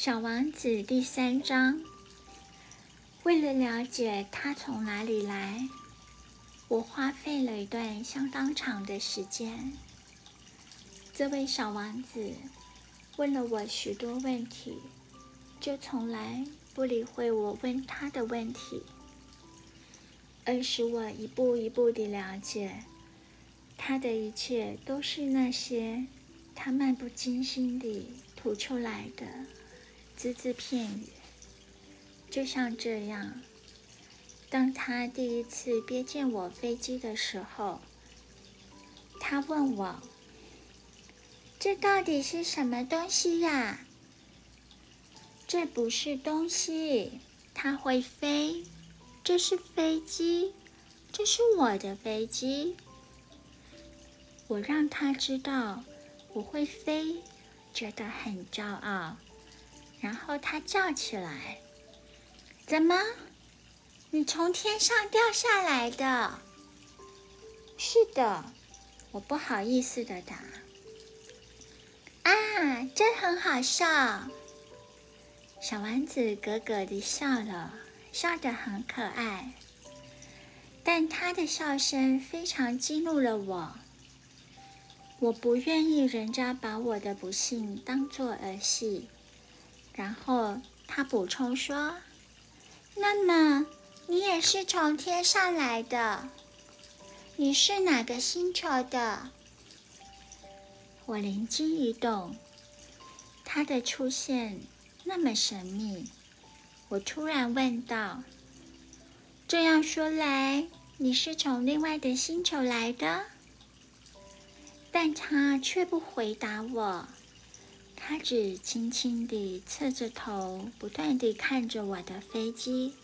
小王子第三章。为了了解他从哪里来，我花费了一段相当长的时间。这位小王子问了我许多问题，就从来不理会我问他的问题，而使我一步一步地了解他的一切都是那些他漫不经心地吐出来的只字片语。就像这样，当他第一次瞥见我飞机的时候，他问我：“这到底是什么东西呀？”“这不是东西，它会飞。这是飞机，这是我的飞机。”我让他知道我会飞，觉得很骄傲。然后他叫起来。怎么？你从天上掉下来的？是的，我不好意思的答。啊，这很好笑！小丸子咯咯的笑了，笑得很可爱。但他的笑声非常激怒了我。我不愿意人家把我的不幸当作儿戏。然后他补充说。那么，你也是从天上来的？你是哪个星球的？我灵机一动，他的出现那么神秘，我突然问道：“这样说来，你是从另外的星球来的？”但他却不回答我，他只轻轻地侧着头，不断地看着我的飞机。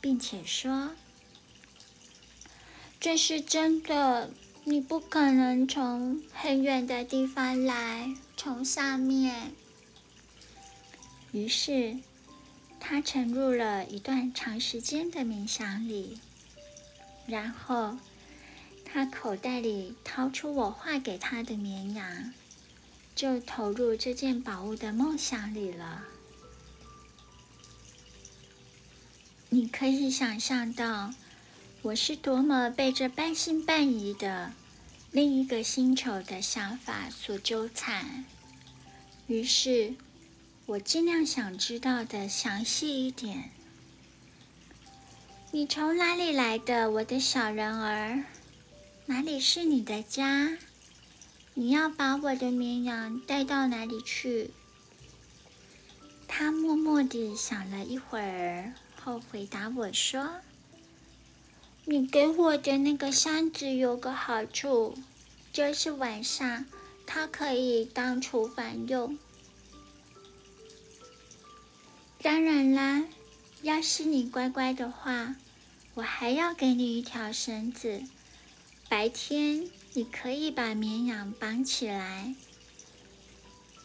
并且说：“这是真的，你不可能从很远的地方来，从下面。”于是，他沉入了一段长时间的冥想里。然后，他口袋里掏出我画给他的绵羊，就投入这件宝物的梦想里了。你可以想象到，我是多么被这半信半疑的另一个星球的想法所纠缠。于是，我尽量想知道的详细一点。你从哪里来的，我的小人儿？哪里是你的家？你要把我的绵羊带到哪里去？他默默地想了一会儿。后回答我说：“你给我的那个箱子有个好处，就是晚上它可以当厨房用。当然啦，要是你乖乖的话，我还要给你一条绳子，白天你可以把绵羊绑起来，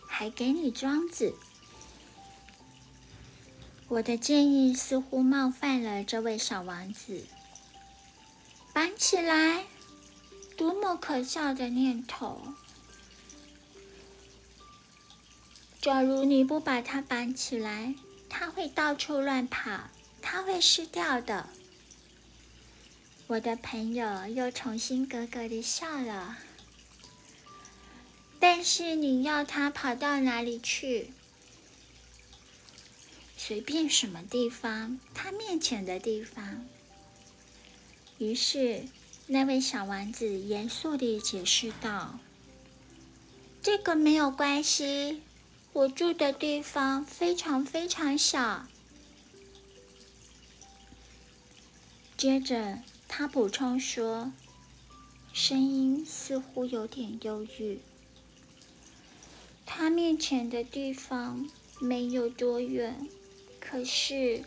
还给你庄子。”我的建议似乎冒犯了这位小王子。绑起来，多么可笑的念头！假如你不把它绑起来，它会到处乱跑，它会失掉的。我的朋友又重新咯咯的笑了。但是你要他跑到哪里去？随便什么地方，他面前的地方。于是，那位小王子严肃地解释道：“这个没有关系，我住的地方非常非常小。”接着，他补充说，声音似乎有点忧郁：“他面前的地方没有多远。”可是，